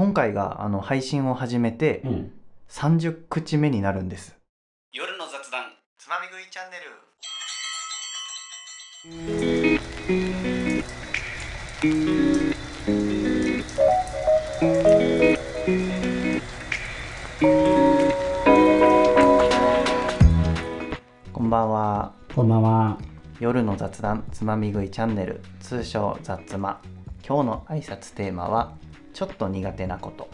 今回があの配信を始めてうん。30口目になるんです夜の雑談。つまみ食いチャンネルこんばんはこんばんは。夜の雑談つまみ食いチャンネル通称雑つま今日の挨拶テーマはちょっと苦手なこと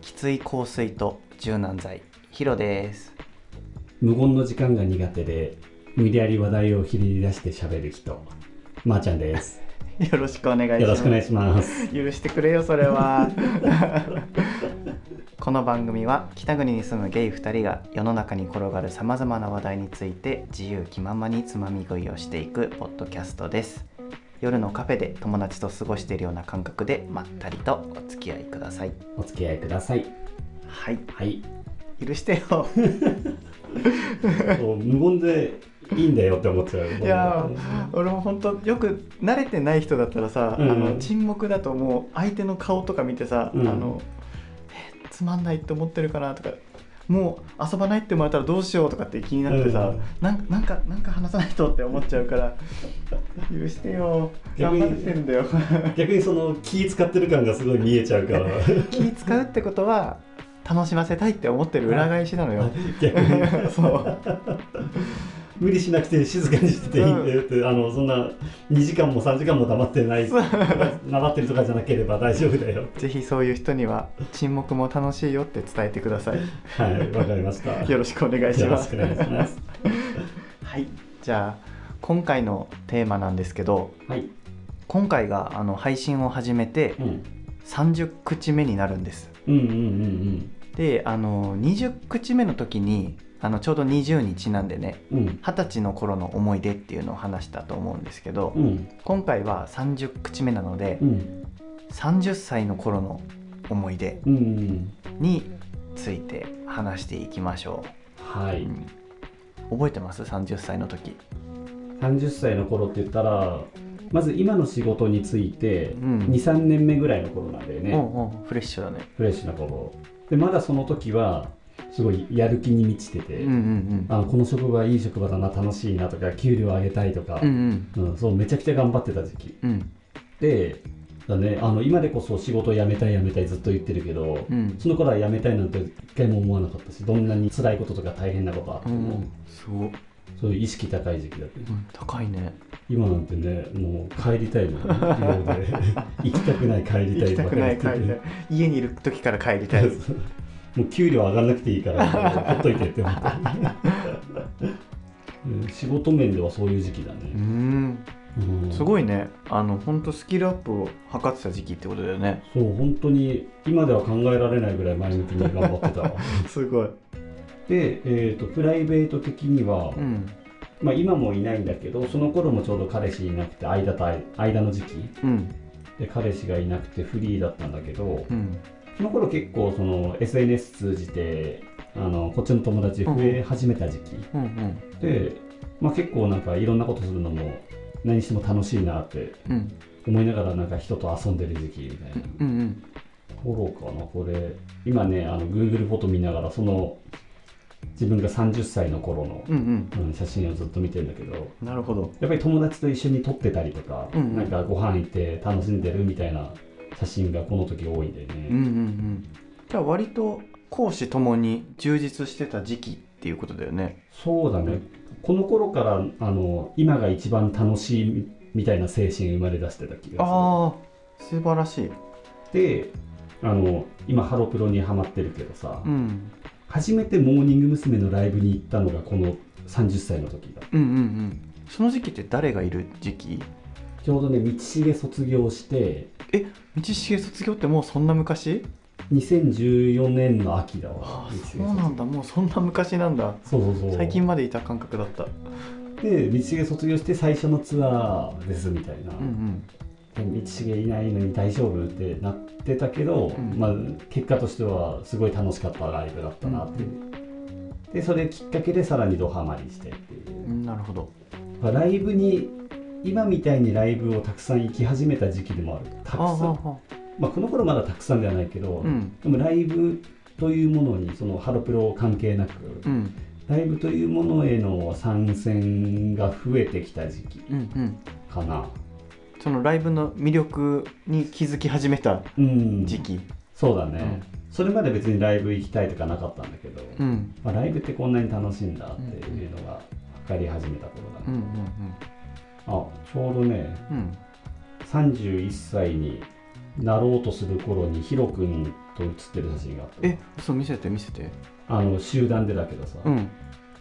きつい香水と柔軟剤ヒロです無言の時間が苦手で、無理やり話題を切り出して喋る人。まー、ちゃんです。よろしくお願いしますよろしくお願いします。許してくれよそれは この番組は北国に住むゲイ2人が世の中に転がるさまざまな話題について自由気ままにつまみ食いをしていくポッドキャストです夜のカフェで友達と過ごしているような感覚でまったりとお付き合いくださいお付き合いください。はいはい。許してよ そう無言でいいんだよって思っちゃう。いや俺も本当よく慣れてない人だったらさ、うんあの沈黙だともう相手の顔とか見てさ、うんあのえつまんないって思ってるかなとかもう遊ばないって思われたらどうしようとかって気になってさ、うんなんなんかなんか話さないとって思っちゃうから許してよ頑張ってんだよ。逆にその気使ってる感がすごい見えちゃうから。気使うってことは楽しませたいって思ってる裏返しなのよ。逆に。そう無理しなくて静かにしてていいんだよって、あのそんな2時間も3時間も黙ってない黙ってるとかじゃなければ大丈夫だよ。ぜひそういう人には沈黙も楽しいよって伝えてください。はいわかりました。よろしくお願いします。よろしくお願いします。はい、じゃあ今回のテーマなんですけどはい。今回があの配信を始めてうん。30口目になるんです。うんうんうんであの20口目の時にあのちょうど20にちなんでねうん。うん二十歳の頃の思い出っていうのを話したと思うんですけど、うん。今回は30口目なので、うん。30歳の頃の思い出について話していきましょう、はい。うん。覚えてます？30歳の時。30歳の頃って言ったらまず今の仕事についてうん。23年目ぐらいの頃なんだよね、おうおうフレッシュだね。フレッシュな頃。でまだその時はすごいやる気に満ちてて、うんうんあこの職場いい職場だな楽しいなとか給料上げたいとかうんう、ん。うんそうめちゃくちゃ頑張ってた時期。うん。うんでだねあの今でこそ仕事を辞めたい辞めたいずっと言ってるけど、うん。その頃は辞めたいなんて一回も思わなかったしどんなに辛いこととか大変なことあってうも、ん。すごい、そういう意識高い時期だった。うん、高いね。今なんてねもう帰りたいの 行きたくない帰りたい行きたくない帰りたい。家にいる時から帰りたい もう給料上がらなくていいから ほっといてって思ったうん。仕事面ではそういう時期だうね、ん。うん。すごいね。あの本当スキルアップを図ってた時期ってことだよね。そう本当に今では考えられないぐらい前向きに頑張ってたわ。すごい。で、えー、とプライベート的には、うん。まあ、今もいないんだけどその頃もちょうど彼氏いなくて間と間の時期。うん。で彼氏がいなくてフリーだったんだけどうん。その頃結構その SNS 通じてあのこっちの友達増え始めた時期、うんうん。で、まあ、結構なんかいろんなことするのも何しても楽しいなってうん。思いながらなんか人と遊んでる時期みたいな。うんうん。頃かなこれ。今ねあの Google フォト見ながらその自分が30歳の頃の、うんうん。写真をずっと見てるんだけどうんなるほど。やっぱり友達と一緒に撮ってたりとか、うんうん。なんかご飯行って楽しんでるみたいな写真がこの時多いんだよね、うんうんうん。じゃあ割と講師ともに充実してた時期っていうことだよね。そうだね。この頃からあの今が一番楽しいみたいな精神生まれ出してた気がああ素晴らしい。するであの今ハロプロにハマってるけどさ、うん。初めてモーニング娘。のライブに行ったのがこの30歳の時だうんうんうん。その時期って誰がいる時期？ちょうどね道重卒業して道重卒業ってもうそんな昔？2014年の秋だわ。そうなんだ。もうそんな昔なんだ。そうそうそう。最近までいた感覚だった。で道重卒業して最初のツアーですみたいな、うん道重いないのに大丈夫ってなってたけど、うん。まあ、結果としてはすごい楽しかったライブだったなっていう、でそれきっかけでさらにドハマりしてっていう。うんなるほど。まあライブに今みたいにライブをたくさん行き始めた時期でもある。たくさん。まあ、この頃まだたくさんではないけど、うん。でもライブというものにそのハロプロ関係なく、うん。ライブというものへの参戦が増えてきた時期うんうん。かな。そのライブの魅力に気づき始めたうん、時期。そうだね、それまで別にライブ行きたいとかなかったんだけど、うんまあ、ライブってこんなに楽しいんだっていうのが分かり始めた頃だうんうね、んあちょうどねうん。うん31歳になろうとする頃にヒロ君と写ってる写真があったえそう見せて見せて。あの集団でだけどさ、うん。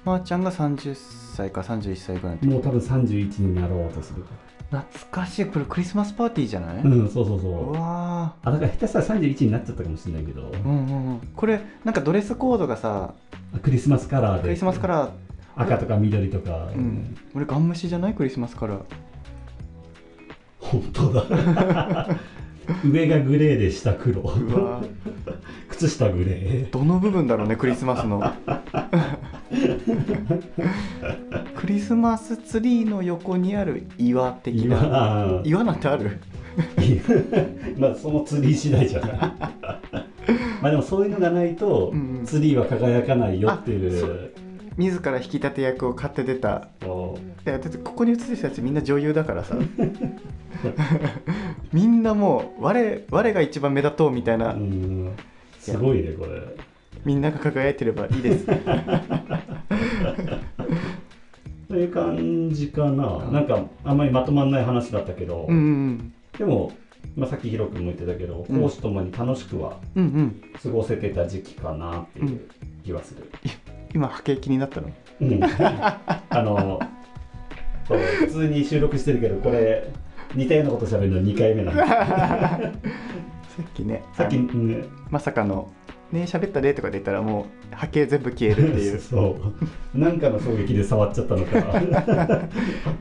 まー、ちゃんが30歳か31歳ぐらいもう多分31になろうとする懐かしい。これクリスマスパーティーじゃない、うんそうそうそう。うわあだから下手したら31になっちゃったかもしれないけど、ーうんうんうん。これなんかドレスコードがさクリスマスカラーで。クリスマスカラー赤とか緑とか、うん。俺ガン無視じゃない？クリスマスカラー本当だ。上がグレーで下黒。うわ。ー靴下グレー。どの部分だろうねクリスマスの。クリスマスツリーの横にある岩的な。今岩なんてある？まあそのツリー次第じゃない。まあでもそういうのがないと、うんうん。ツリーは輝かないよっていあそう自ら引き立て役を買って出た。だってここに映ってる人たちみんな女優だからさ。みんなもう我我が一番目立とうみたいな、うん。すごいねこれ。みんなが輝いてればいいです。そういう感じかな、なんかあんまりまとまんない話だったけど、うんうんでも、まあ、さっきヒロ君も言ってたけどうん。講師ともに楽しくはうんうん。うん過ごせてた時期かなっていう気はする、今波形気になったの？うん。あの普通に収録してるけどこれ似たようなこと喋るの2回目なんで。す さっきねさっき、まさかの「ね喋ったで」とかで言ったらもう波形全部消えるっていう。そう。なんかの衝撃で触っちゃったのか。波形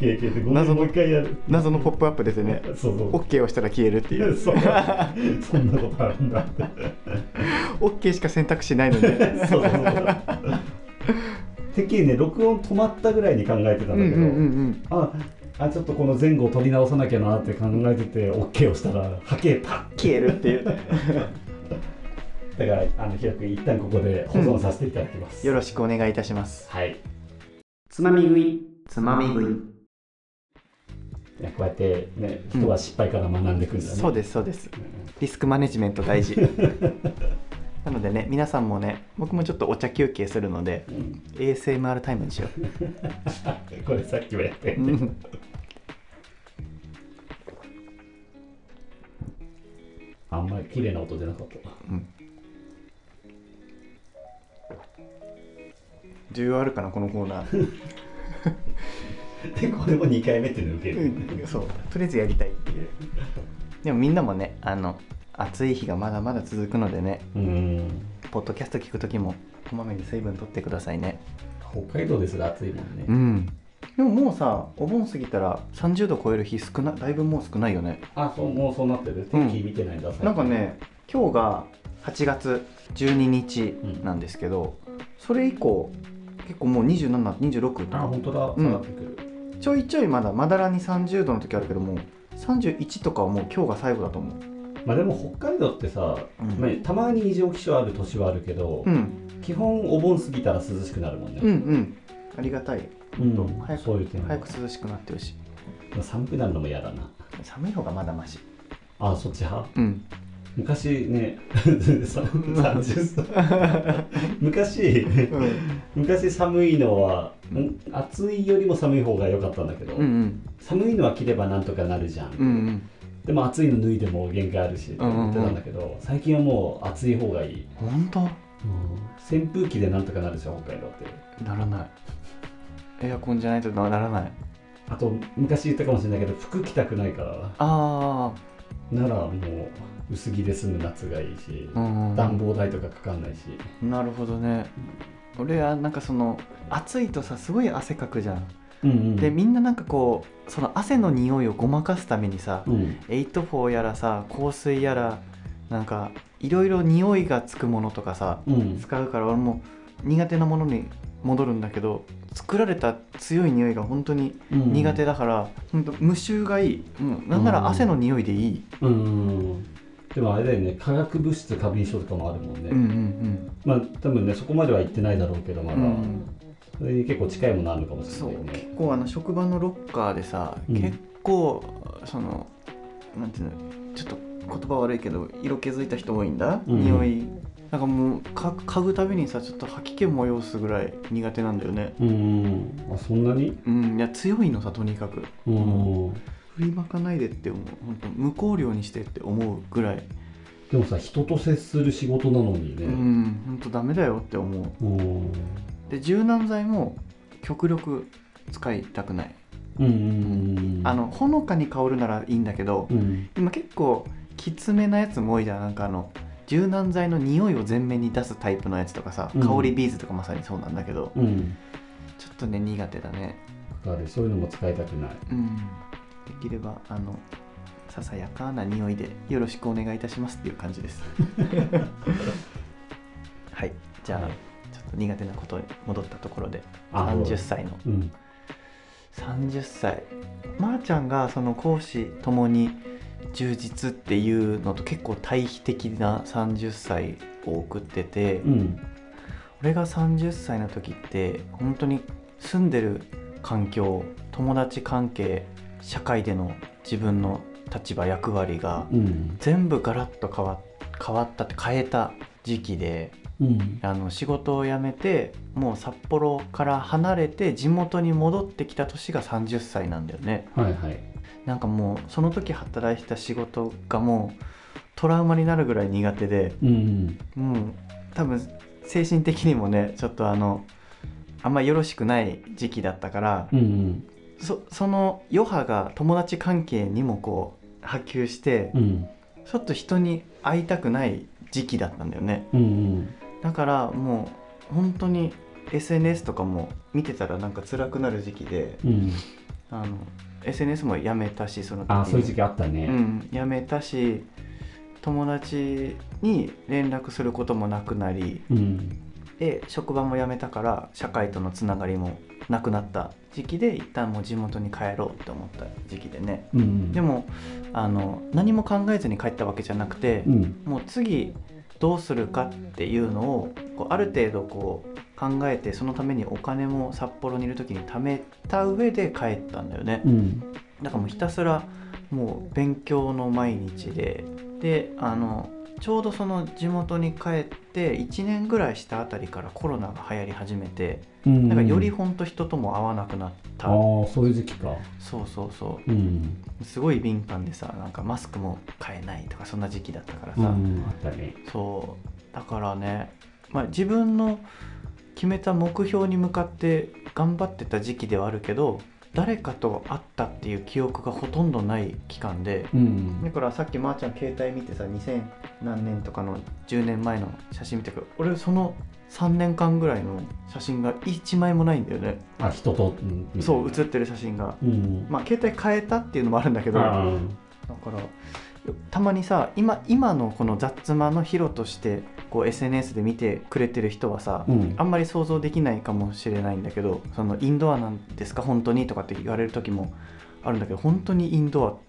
消えてごめん謎のもう一回やる。謎のポップアップ出てね。そうそう。OK をしたら消えるっていう。そう。そんなことあるんだって。OK しか選択肢ないのにそうそうそうてっきりね録音止まったぐらいに考えてたんだけど、うんうんうんうん。ああちょっとこの前後を取り直さなきゃなって考えてて OK をしたら波形パッ消えるっていう。だからあのひろくん一旦ここで保存させていただきます、よろしくお願いいたします。はい。つまみ食い。つまみ食い。いやこうやってね人は失敗から学んでいくんだね、そうですそうです。うん。リスクマネジメント大事 なのでね皆さんもね僕もちょっとお茶休憩するのでうん。ASMR タイムにしよ これさっきもやって。う、うん。あんまり綺麗な音出なかった。うん。需要あるかなこのコーナー。でこれも2回目っていうの受ける、うん。そう。とりあえずやりたいっていう。でもみんなもねあの暑い日がまだまだ続くのでねうん。ポッドキャスト聞く時もこまめに水分取ってくださいね。北海道ですら暑いもんね、うん。でももうさお盆過ぎたら30度超える日少なだいぶもう少ないよね。あそうもうそうなってる。天気見てないんだ、最近。なんかね今日が8月12日なんですけど、それ以降結構もう2726とかあ本当だ。うん。下がってくる、ちょいちょいまだまだらに30度の時あるけどもう31とかはもう今日が最後だと思うまあでも北海道ってさ、うん。まあたまに異常気象ある年はあるけど、うん。基本お盆過ぎたら涼しくなるもんね、うんうん。ありがたい。うん。早くそういう点早く涼しくなってるし寒くなるのも嫌だな。寒い方がまだマシ。あそっち派？うん。昔ね さ30 昔うん。昔寒いのは、ん暑いよりも寒い方が良かったんだけど、うんうん。寒いのは着ればなんとかなるじゃん、うんうんでも暑いの脱いでも限界あるしって言ってたんだけど、最近はもう暑い方がいい、本当？扇風機でなんとかなるでしょ北海道って。ならない。エアコンじゃないとならない。あと昔言ったかもしれないけど服着たくないから。あならもう薄着で済む夏がいいし、あうん。暖房代とかかかんないし。なるほどね。俺はなんかその暑いとさすごい汗かくじゃん、うんうん。でみんななんかこうその汗の匂いをごまかすためにさ、うん。84やらさ香水やらなんかいろいろ匂いがつくものとかさうん。使うから俺も苦手なものに戻るんだけど作られた強い匂いが本当に苦手だだから、本当無臭がいい。もうなんなら汗の匂いでいい、うんでもあれだよね化学物質過敏症とかもあるもんね、うんうんまあ多分ねそこまでは行ってないだろうけどまだ、うんそれに結構近いものあるのかもしれないよね。結構あの職場のロッカーでさ、うん。結構そのなんていうのちょっと言葉悪いけど色気づいた人多いんだ、うん。匂い。なんかもうか嗅ぐたびにさちょっと吐き気催すぐらい苦手なんだよね。うん。あそんなに？うん。いや強いのさとにかく。うん。振りまかないでって思う。本当無香料にしてって思うぐらい、でもさ人と接する仕事なのにうねん。本当ダメだよって思う。うんで柔軟剤も極力使いたくない、うんうんあのほのかに香るならいいんだけど、うん。今結構きつめなやつも多いじゃん。なんかあの柔軟剤の匂いを前面に出すタイプのやつとかさ、うん。香りビーズとかまさにそうなんだけどうん。ちょっとね苦手だね。だからそういうのも使いたくない。うん。できればあのささやかな匂いでよろしくお願いいたしますっていう感じです。はい。じゃあ、はい苦手なことに戻ったところであ30歳の。うん。30歳まー、ちゃんがその講師ともに充実っていうのと結構対比的な30歳を送ってて、うん。俺が30歳の時って本当に住んでる環境友達関係社会での自分の立場役割がうん。全部ガラッと変わ変わったって変えた時期でうん。あの仕事を辞めてもう札幌から離れて地元に戻ってきた年が30歳なんだよね。はいはい。なんかもうその時働いてた仕事がもうトラウマになるぐらい苦手でうんもう多分精神的にもねちょっとあのあんまよろしくない時期だったからうんうん。そその余波が友達関係にもこう波及してうん。ちょっと人に会いたくない時期だったんだよね。うんだからもう本当に SNS とかも見てたらなんか辛くなる時期でうん。あの SNS もやめたしその時に。あそういう時期あったね。うん、やめたし友達に連絡することもなくなりうん。で職場も辞めたから社会とのつながりもなくなった時期で一旦もう地元に帰ろうって思った時期でね。うん。でもあの何も考えずに帰ったわけじゃなくてう、ん。もう次どうするかっていうのをこうある程度こう考えてそのためにお金も札幌にいる時に貯めた上で帰ったんだよね。うんだからもうひたすらもう勉強の毎日でであのちょうどその地元に帰って1年ぐらいしたあたりからコロナが流行り始めてうん。なんかよりほんと人とも会わなくなった、ああそういう時期か。そうそうそう。ん。うすごい敏感でさなんかマスクも買えないとかそんな時期だったからさ、うんあったね。そう。だからね、まあ、自分の決めた目標に向かって頑張ってた時期ではあるけど誰かと会ったっていう記憶がほとんどない期間でうん。だからさっきまーちゃん携帯見てさ2000何年とかの10年前の写真見たけど俺その3年間ぐらいの写真が1枚もないんだよね。あ人とうん。そう写ってる写真が。うん。まあ携帯変えたっていうのもあるんだけどだからたまにさ今今のこの雑間のヒロとしてこう SNS で見てくれてる人はさ、うん。あんまり想像できないかもしれないんだけどそのインドアなんですか本当に？とかって言われる時もあるんだけど本当にインド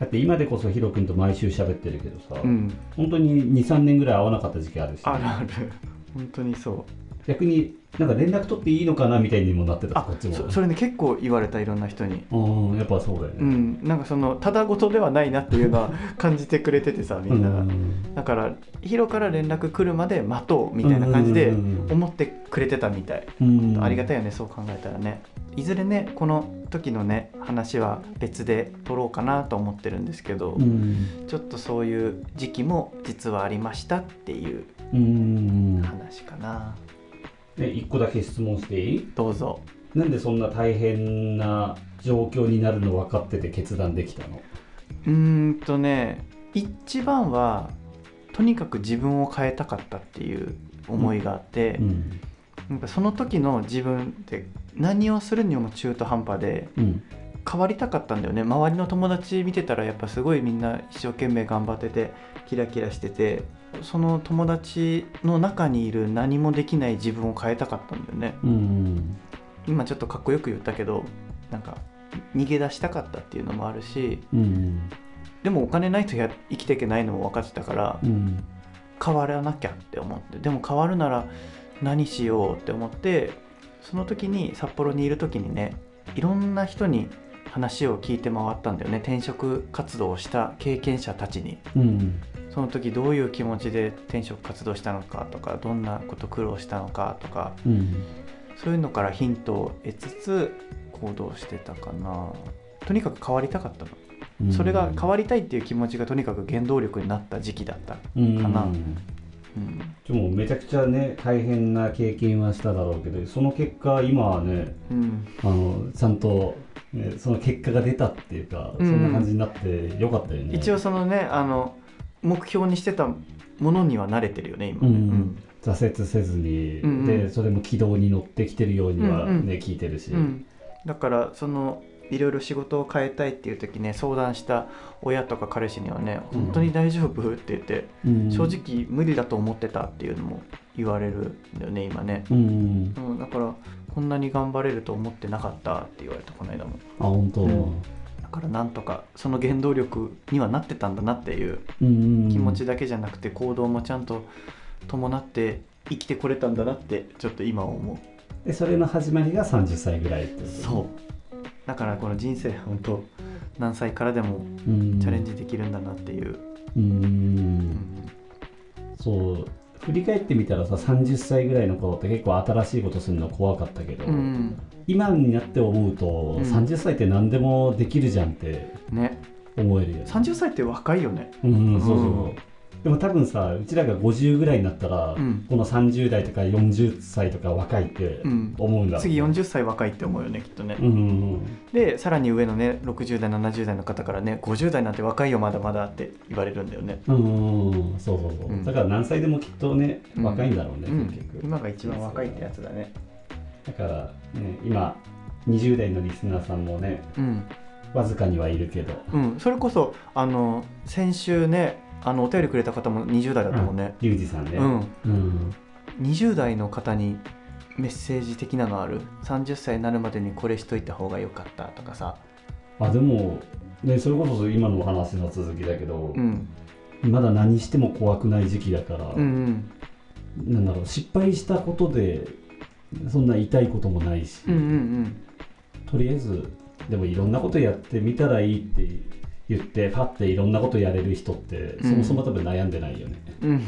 だって今でこそヒロ君と毎週喋ってるけどさ、アうん。本当に23年ぐらい会わなかった時期あるしね、あるある。本当にそう。逆になんか連絡取っていいのかなみたいにもなってたあこっちも。そそれね結構言われたいろんな人に。うんやっぱそうだよね。うんなんかそのただごとではないなっていうのは感じてくれててさみんなが、うんだからヒロから連絡来るまで待とうみたいな感じでうん思ってくれてたみたい、うんありがたいよねそう考えたらね。いずれねこの時のね話は別で取ろうかなと思ってるんですけど、うんちょっとそういう時期も実はありましたっていううん。話かな、で一個だけ質問していい？どうぞ。なんでそんな大変な状況になるの分かってて決断できたの？うーんとね一番はとにかく自分を変えたかったっていう思いがあって、うん。なんかその時の自分って何をするにも中途半端でうん。変わりたかったんだよね。周りの友達見てたらやっぱすごいみんな一生懸命頑張っててキラキラしててその友達の中にいる何もできない自分を変えたかったんだよね。うん今ちょっとかっこよく言ったけどなんか逃げ出したかったっていうのもあるしうん。でもお金ないとや生きていけないのも分かってたからうん。変わらなきゃって思ってでも変わるなら何しようって思ってその時に札幌にいる時にねいろんな人に話を聞いて回ったんだよね。転職活動をした経験者たちに。うんその時どういう気持ちで転職活動したのかとかどんなこと苦労したのかとかうんそういうのからヒントを得つつ行動してたかな。とにかく変わりたかったの、うん。それが変わりたいっていう気持ちがとにかく原動力になった時期だったうんかなうんうんでもめちゃくちゃね大変な経験はしただろうけどその結果今はねうん。あのちゃんと、ね、その結果が出たっていうか、うん。そんな感じになってよかったよね。一応そのねあの目標にしてたものには慣れてるよね今。ね、うん。挫折せずに、うんうん。でそれも軌道に乗ってきてるようにはね、うんうん。聞いてるし、うん。だからそのいろいろ仕事を変えたいっていう時ね相談した親とか彼氏にはねうん。本当に大丈夫？って言って、うん。正直無理だと思ってたっていうのも言われるんだよね今ね、うん。うん、だからこんなに頑張れると思ってなかったって言われたこの間もあ本当、うん。だからなんとかその原動力にはなってたんだなっていううん気持ちだけじゃなくて行動もちゃんと伴って生きてこれたんだなってちょっと今思う。でそれの始まりが30歳ぐらいってそうだからこの人生本当何歳からでもう、ん、チャレンジできるんだなっていう、うん。うんそう。振り返ってみたらさ30歳ぐらいの頃って結構新しいことするの怖かったけど、うん。今になって思うと、ん。30歳って何でもできるじゃんってね。思えるよね。30歳って若いよね。うん、そうそう。うんでも多分さうちらが50ぐらいになったら、うん。この30代とか40歳とか若いってうん。思うんだ。ろうね次40歳若いって思うよねきっとね、うんうんでさらに上のね60代70代の方からね50代なんて若いよまだまだって言われるんだよね、うんうんうんそうそうそう、うん。だから何歳でもきっとねうん。若いんだろうね、うん。結局。今が一番若いってやつだね。だからね今20代のリスナーさんもねうん、わずかにはいるけど。うん、それこそあの先週ねあのお便りくれた方も20代だったもんね、リュウジさんね。うん。うん。20代の方にメッセージ的なのある？30歳になるまでにこれしといた方が良かったとかさ。あでもねそれこそ今のお話の続きだけどう、ん。まだ何しても怖くない時期だから、うん。なんだろう失敗したことでそんな痛いこともないし、うんうんうん。とりあえずでもいろんなことやってみたらいいって言ってパッていろんなことやれる人ってうん。そもそも多分悩んでないよね。うん。い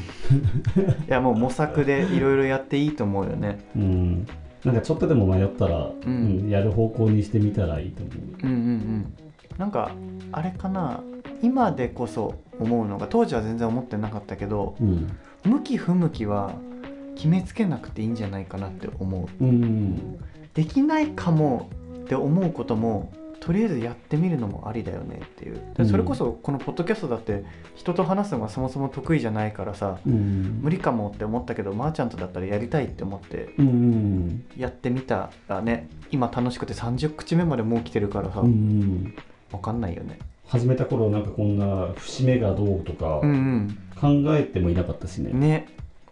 やもう模索でいろいろやっていいと思うよね。うん、なんかちょっとでも迷ったら、ん。うんやる方向にしてみたらいいと思う。うんうんうん。なんかあれかな。今でこそ思うのが当時は全然思ってなかったけどうん。向き不向きは決めつけなくていいんじゃないかなって思う。うん。できないかもって思うこともとりあえずやってみるのもありだよねっていう。うん。それこそこのポッドキャストだって人と話すのがそもそも得意じゃないからさうん。無理かもって思ったけどまー、ちゃんとだったらやりたいって思ってうん。やってみたらね今楽しくて30口目までもう来てるからさ、うん。わかんないよね。始めた頃なんかこんな節目がどうとかうん考えてもいなかったしね。うんね。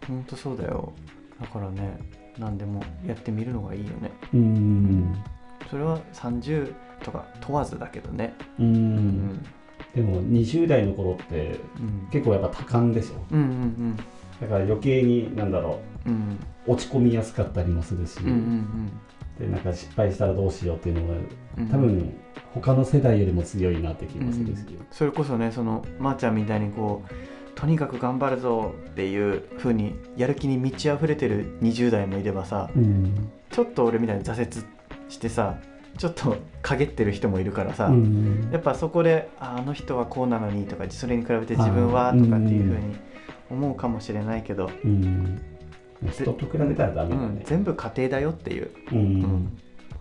ほんとそうだよ。だからね何でもやってみるのがいいよね。うん。それは30とか問わずだけどね。ううん。んでも20代の頃ってうん。結構やっぱ多感でしょ？うんうんだから余計になんだろうんうん。う落ち込みやすかったりもするし、うんうんでなんか失敗したらどうしようっていうのがうん。多分他の世代よりも強いなって気もするし、それこそねそのまー、ちゃんみたいにこうとにかく頑張るぞっていう風にやる気に満ち溢れてる20代もいればさうん。ちょっと俺みたいに挫折してさちょっと陰ってる人もいるからさ、うんやっぱそこでああの人はこうなのにとかそれに比べて自分はとかっていう風に思うかもしれないけど、うん。人と比べたらダメうんだね、全部家庭だよっていう、うん。うん。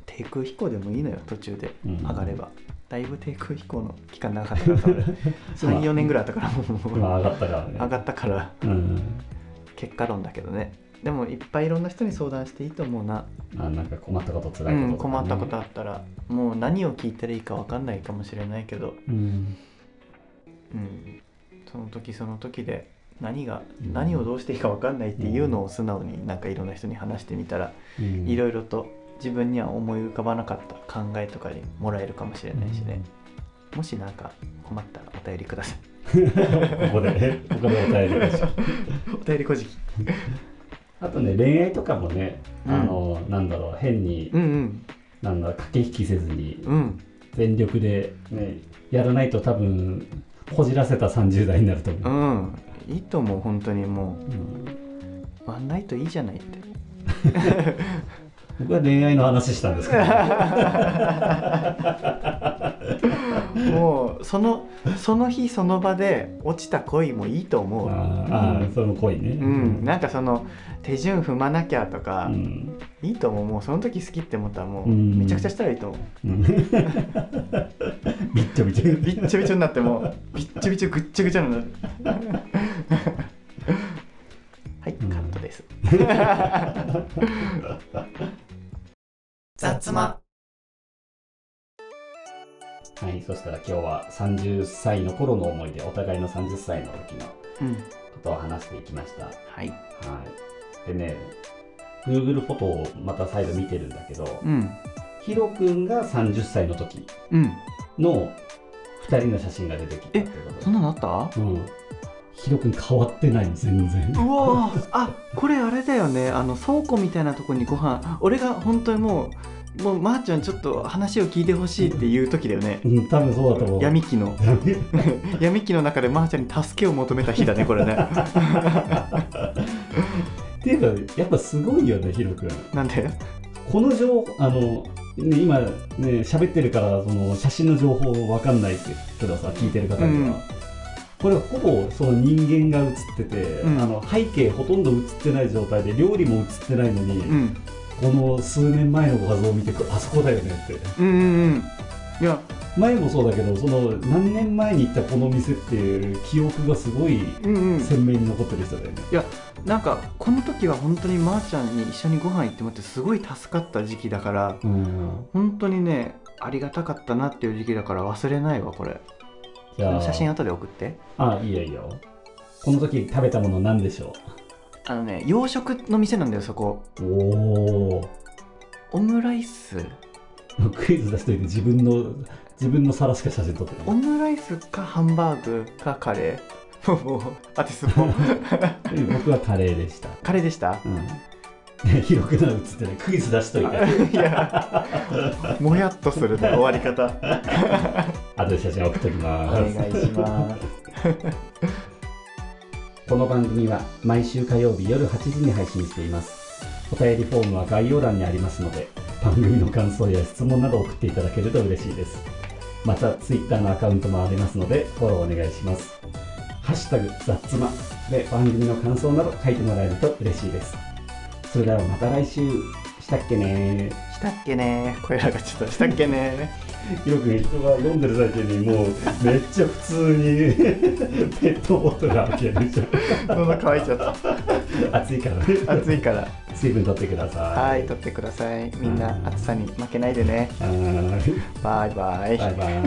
低空飛行でもいいのよ途中で。うん。上がれば、だいぶ低空飛行の期間長かったからさ俺34年ぐらいあったからもう。今上がったからね。上がったから。うん。結果論だけどねでもいっぱいいろんな人に相談していいと思うな、あなんか困ったこといこととかね。困ったことあったらもう何を聞いたらいいか分かんないかもしれないけど、うん。うん、その時その時で何がうん。何をどうしていいか分かんないっていうのを素直になんかいろんな人に話してみたらうん。いろいろと自分には思い浮かばなかった考えとかにもらえるかもしれないしね。もしなんか困ったらお便りください。ここでここでお便り お便りこじきあとね恋愛とかもね、うん。あのなんだろう変に、うんうん。なんだ駆け引きせずにうん。全力で、ね、やらないと多分こじらせた30代になるとう思う、ん。いいと思う本当にもう。ん。うワンナイトいいじゃないって。僕は恋愛の話したんですけど、もうそのその日その場で落ちた恋もいいと思う。あーあーそれも恋ね。うん、なんかその手順踏まなきゃとか、うん。いいと思う。もうその時好きって思ったらもううん。めちゃくちゃしたらいいと思う、うん。びっちょびちょ。びっちょびちょになってもうびっちょびちょぐっちゃぐちゃになる。はいカットです、雑間はいそしたら今日は30歳の頃の思い出お互いの30歳の時のうん。ことを話していきました。はい。はい。でね Google フォトをまた再度見てるんだけどうん。ヒロくんが30歳の時うん。の2人の写真が出てきたってことそんなのあった？うん。ヒロくん変わってないの全然。うわー。あこれあれだよね。あの倉庫みたいなとこにご飯。俺が本当にもうもうまーちゃんちょっと話を聞いてほしいっていう時だよね。うん多分そうだと思う。闇期の。闇。期の中でまーちゃんに助けを求めた日だねこれね。っていうかやっぱすごいよねヒロくんなんで？この情報あの、ね、今ね喋ってるからその写真の情報わかんないけどさ聞いてる方には、うん。これほぼその人間が写ってて、うん。あの背景ほとんど写ってない状態で料理も写ってないのに、うんこの数年前の画像を見てあそこだよねって。うんうんうん。いや。前もそうだけどその何年前に行ったこの店っていう記憶がすごいうんうん。鮮明に残ってる人だよね、なんかこの時は本当にまーちゃんに一緒にご飯行ってもらってすごい助かった時期だからうん。本当にねありがたかったなっていう時期だから忘れないわこれ。じゃあ。写真後で送って。あいいよいいよ。この時食べたもの何でしょあのね洋食の店なんだよそこ。うおおオムライス。クイズ出しといて自分の自分の皿しか写真撮って。オないムライスかハンバーグかカレー。もう当てすぽ僕はカレーでした。カレーでした？うん。広くなるっつってねクイズ出しといて。いやもやっとするね終わり方。後で写真送っときおます。願いしますこの番組は毎週火曜日夜8時に配信しています。お便りフォームは概要欄にありますので番組の感想や質問など送っていただけると嬉しいです。また Twitter のアカウントもありますのでフォローお願いします。ハッシュタグザッツマで番組の感想など書いてもらえると嬉しいです。それではまた来週。したっけねしたっけね声らがちょっとしたっけねひろくん人が読んでる最中にもうめっちゃ普通に ペットボトル開けるじゃ喉乾いちゃった。ん暑いからね。暑いから。水分取ってくださはいい取ってください。みんな暑さに負けないでね。はーい。バイバイ。バイバイ